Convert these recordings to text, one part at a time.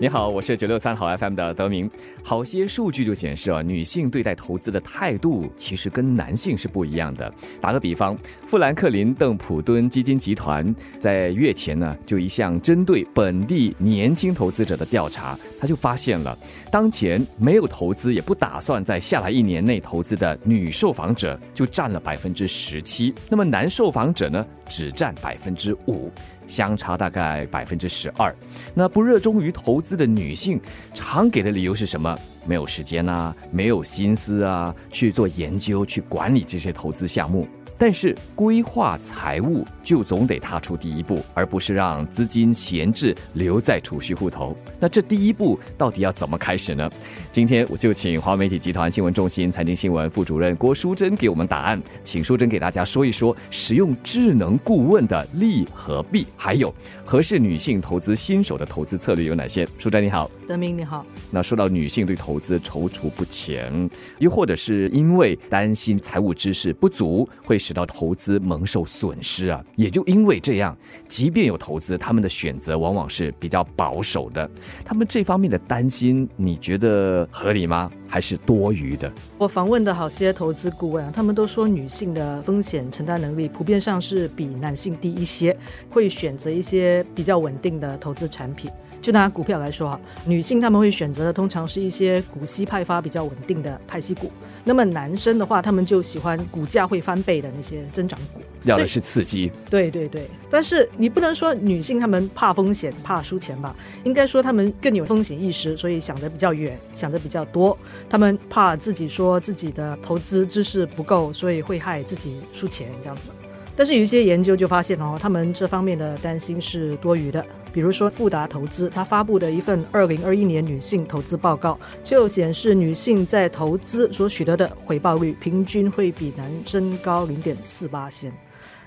你好，我是九六三好 FM 的德明。好些数据就显示啊，女性对待投资的态度其实跟男性是不一样的。打个比方，富兰克林邓普敦基金集团在月前呢，就一项针对本地年轻投资者的调查，他就发现了，当前没有投资也不打算在下来一年内投资的女受访者就占了百分之十七，那么男受访者呢，只占百分之五。相差大概百分之十二。那不热衷于投资的女性，常给的理由是什么？没有时间呐，没有心思啊，去做研究、去管理这些投资项目。但是规划财务就总得踏出第一步，而不是让资金闲置留在储蓄户头。那这第一步到底要怎么开始呢？今天我就请华媒体集团新闻中心财经新闻副主任郭淑珍给我们答案。请淑珍给大家说一说使用智能顾问的利和弊，还有合适女性投资新手的投资策略有哪些？淑珍你好，德明你好。那说到女性对投资踌躇不前，又或者是因为担心财务知识不足会。使到投资蒙受损失啊，也就因为这样，即便有投资，他们的选择往往是比较保守的。他们这方面的担心，你觉得合理吗？还是多余的？我访问的好些投资顾问啊，他们都说女性的风险承担能力普遍上是比男性低一些，会选择一些比较稳定的投资产品。就拿股票来说哈，女性他们会选择的通常是一些股息派发比较稳定的派息股。那么男生的话，他们就喜欢股价会翻倍的那些增长股，要的是刺激。对对对，但是你不能说女性她们怕风险、怕输钱吧？应该说她们更有风险意识，所以想的比较远，想的比较多。她们怕自己说自己的投资知识不够，所以会害自己输钱这样子。但是有一些研究就发现哦，他们这方面的担心是多余的。比如说富达投资，他发布的一份二零二一年女性投资报告，就显示女性在投资所取得的回报率平均会比男生高零点四八先。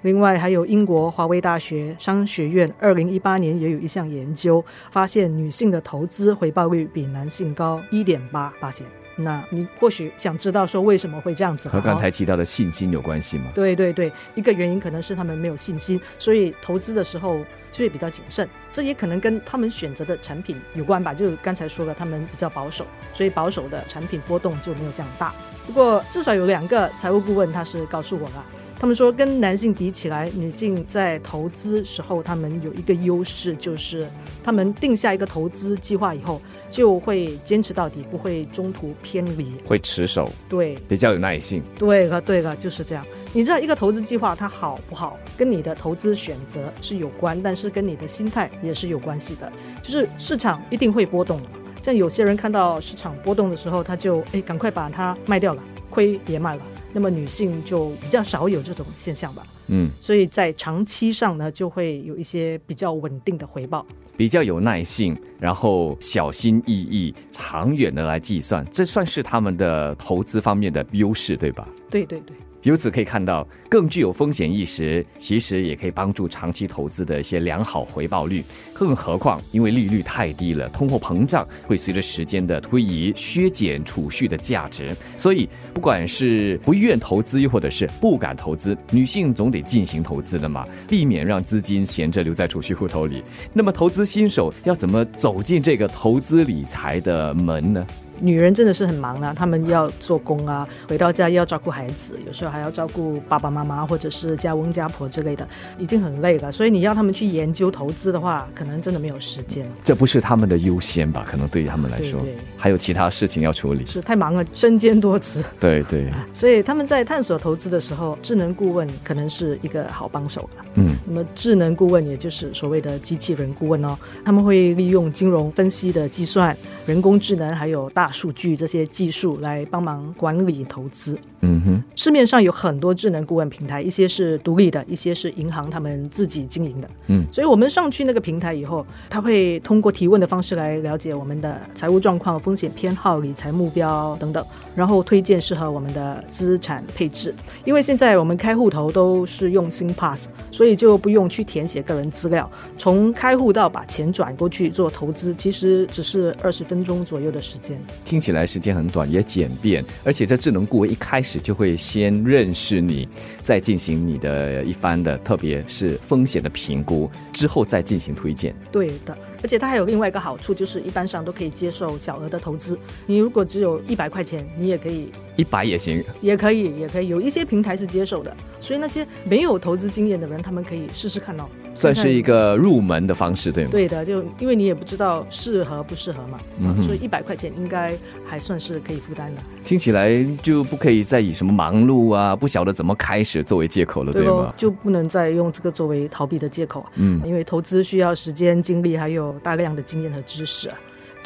另外，还有英国华威大学商学院二零一八年也有一项研究，发现女性的投资回报率比男性高一点八八先。那你或许想知道说为什么会这样子？和刚才提到的信心有关系吗？对对对，一个原因可能是他们没有信心，所以投资的时候就会比较谨慎。这也可能跟他们选择的产品有关吧。就刚才说了，他们比较保守，所以保守的产品波动就没有这样大。不过至少有两个财务顾问他是告诉我了，他们说跟男性比起来，女性在投资时候他们有一个优势，就是他们定下一个投资计划以后。就会坚持到底，不会中途偏离，会持守，对，比较有耐性。对了，对了，就是这样。你知道一个投资计划它好不好，跟你的投资选择是有关，但是跟你的心态也是有关系的。就是市场一定会波动，像有些人看到市场波动的时候，他就哎赶快把它卖掉了，亏别卖了。那么女性就比较少有这种现象吧。嗯，所以在长期上呢，就会有一些比较稳定的回报，比较有耐性，然后小心翼翼、长远的来计算，这算是他们的投资方面的优势，对吧？对对对。由此可以看到，更具有风险意识，其实也可以帮助长期投资的一些良好回报率。更何况，因为利率太低了，通货膨胀会随着时间的推移削减储蓄的价值。所以，不管是不愿投资，又或者是不敢投资，女性总得进行投资的嘛，避免让资金闲着留在储蓄户头里。那么，投资新手要怎么走进这个投资理财的门呢？女人真的是很忙啊，她们要做工啊，回到家又要照顾孩子，有时候还要照顾爸爸妈妈或者是家翁家婆之类的，已经很累了。所以你要他们去研究投资的话，可能真的没有时间。这不是他们的优先吧？可能对于他们来说，还有其他事情要处理，是太忙了，身兼多职。对对。所以他们在探索投资的时候，智能顾问可能是一个好帮手吧。嗯。那么智能顾问也就是所谓的机器人顾问哦，他们会利用金融分析的计算、人工智能还有大。数据这些技术来帮忙管理投资。嗯哼，市面上有很多智能顾问平台，一些是独立的，一些是银行他们自己经营的。嗯，所以我们上去那个平台以后，他会通过提问的方式来了解我们的财务状况、风险偏好、理财目标等等，然后推荐适合我们的资产配置。因为现在我们开户头都是用 SingPass，所以就不用去填写个人资料，从开户到把钱转过去做投资，其实只是二十分钟左右的时间。听起来时间很短，也简便，而且这智能顾问一开始就会先认识你，再进行你的一番的，特别是风险的评估，之后再进行推荐。对的。而且它还有另外一个好处，就是一般上都可以接受小额的投资。你如果只有一百块钱，你也可以一百也行，也可以，也可以。有一些平台是接受的，所以那些没有投资经验的人，他们可以试试看哦。算是一个入门的方式，对吗？对的，就因为你也不知道适合不适合嘛，嗯所以一百块钱应该还算是可以负担的。听起来就不可以再以什么忙碌啊、不晓得怎么开始作为借口了，对吗？就不能再用这个作为逃避的借口。嗯，因为投资需要时间、精力，还有大量的经验和知识。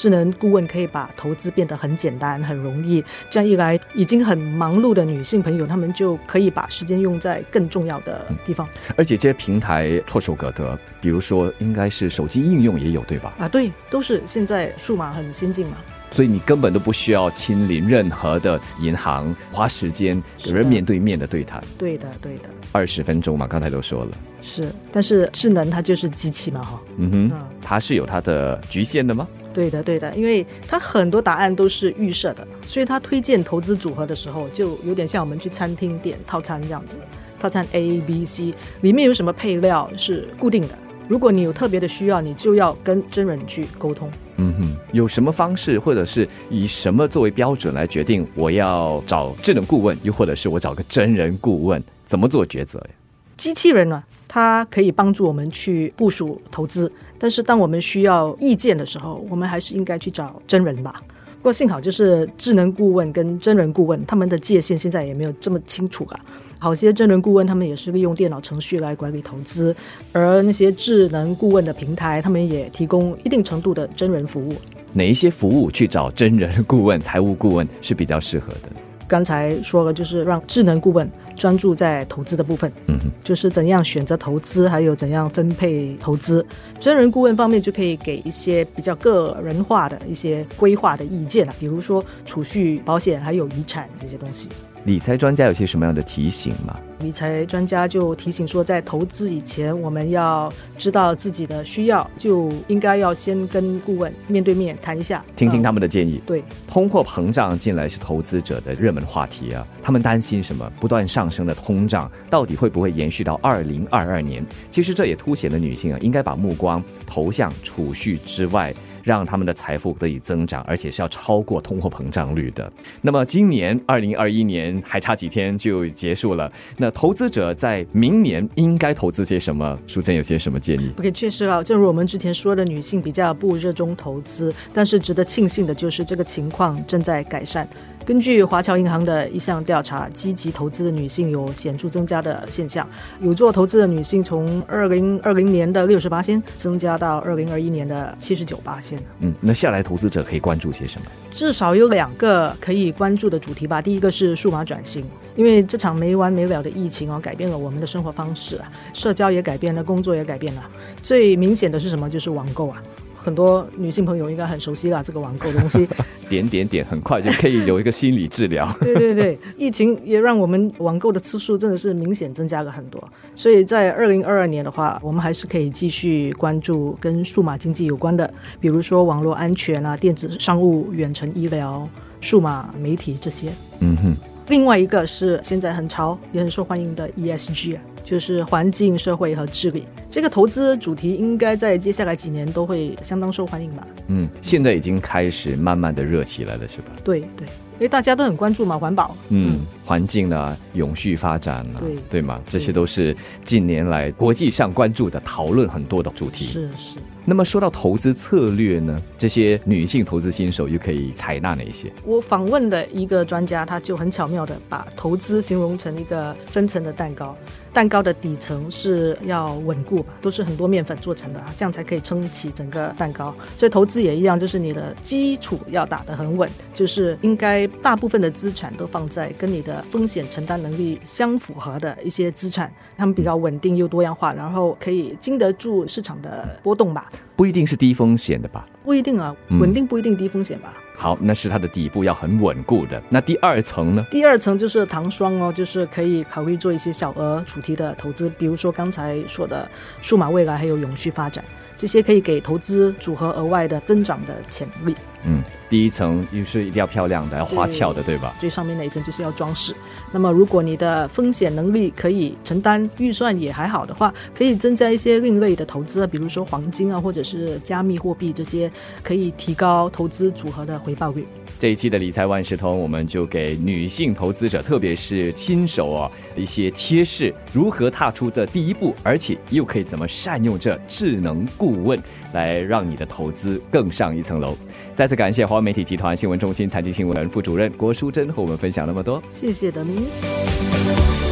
智能顾问可以把投资变得很简单、很容易。这样一来，已经很忙碌的女性朋友，她们就可以把时间用在更重要的地方。而且这些平台唾手可得，比如说，应该是手机应用也有，对吧？啊，对，都是现在数码很先进嘛。所以你根本都不需要亲临任何的银行，花时间有人面对面的对谈。对的，对的。二十分钟嘛，刚才都说了。是，但是智能它就是机器嘛，哈。嗯哼，它是有它的局限的吗？对的，对的，因为它很多答案都是预设的，所以他推荐投资组合的时候，就有点像我们去餐厅点套餐这样子，套餐 A、B、C 里面有什么配料是固定的。如果你有特别的需要，你就要跟真人去沟通。嗯哼，有什么方式，或者是以什么作为标准来决定我要找智能顾问，又或者是我找个真人顾问，怎么做抉择呀？机器人呢，它可以帮助我们去部署投资。但是，当我们需要意见的时候，我们还是应该去找真人吧。不过幸好，就是智能顾问跟真人顾问他们的界限现在也没有这么清楚啊。好些真人顾问他们也是利用电脑程序来管理投资，而那些智能顾问的平台，他们也提供一定程度的真人服务。哪一些服务去找真人顾问、财务顾问是比较适合的？刚才说了，就是让智能顾问。专注在投资的部分，嗯，就是怎样选择投资，还有怎样分配投资。真人顾问方面就可以给一些比较个人化的一些规划的意见了，比如说储蓄、保险还有遗产这些东西。理财专家有些什么样的提醒吗？理财专家就提醒说，在投资以前，我们要知道自己的需要，就应该要先跟顾问面对面谈一下，听听他们的建议。对，通货膨胀近来是投资者的热门话题啊，他们担心什么？不断上升的通胀到底会不会延续到二零二二年？其实这也凸显了女性啊，应该把目光投向储蓄之外。让他们的财富得以增长，而且是要超过通货膨胀率的。那么今年二零二一年还差几天就结束了，那投资者在明年应该投资些什么？淑珍有些什么建议？OK，确实啊，正如我们之前说的，女性比较不热衷投资，但是值得庆幸的就是这个情况正在改善。根据华侨银行的一项调查，积极投资的女性有显著增加的现象。有做投资的女性从二零二零年的六十八仙增加到二零二一年的七十九八仙。嗯，那下来投资者可以关注些什么？至少有两个可以关注的主题吧。第一个是数码转型，因为这场没完没了的疫情哦，改变了我们的生活方式啊，社交也改变了，工作也改变了。最明显的是什么？就是网购啊。很多女性朋友应该很熟悉啦，这个网购的东西，点点点，很快就可以有一个心理治疗。对对对，疫情也让我们网购的次数真的是明显增加了很多。所以在二零二二年的话，我们还是可以继续关注跟数码经济有关的，比如说网络安全啊、电子商务、远程医疗、数码媒体这些。嗯哼。另外一个是现在很潮也很受欢迎的 ESG。就是环境、社会和治理这个投资主题，应该在接下来几年都会相当受欢迎吧？嗯，现在已经开始慢慢的热起来了，是吧？对对，因为大家都很关注嘛，环保，嗯，环境啊，永续发展啊，对对吗？这些都是近年来国际上关注的、讨论很多的主题。是是。那么说到投资策略呢，这些女性投资新手又可以采纳哪一些？我访问的一个专家，他就很巧妙的把投资形容成一个分层的蛋糕。蛋糕的底层是要稳固吧，都是很多面粉做成的啊，这样才可以撑起整个蛋糕。所以投资也一样，就是你的基础要打得很稳，就是应该大部分的资产都放在跟你的风险承担能力相符合的一些资产，它们比较稳定又多样化，然后可以经得住市场的波动吧。不一定是低风险的吧？不一定啊，稳定不一定低风险吧。好，那是它的底部要很稳固的。那第二层呢？第二层就是糖霜哦，就是可以考虑做一些小额主题的投资，比如说刚才说的数码未来还有永续发展，这些可以给投资组合额外的增长的潜力。嗯，第一层又是一定要漂亮的，要花俏的，对吧？最上面那一层就是要装饰。那么，如果你的风险能力可以承担，预算也还好的话，可以增加一些另类的投资啊，比如说黄金啊，或者是加密货币这些，可以提高投资组合的回报率。这一期的理财万事通，我们就给女性投资者，特别是新手哦，一些贴士，如何踏出这第一步，而且又可以怎么善用这智能顾问，来让你的投资更上一层楼。再次感谢华为媒体集团新闻中心财经新闻副主任郭淑珍和我们分享那么多，谢谢德明。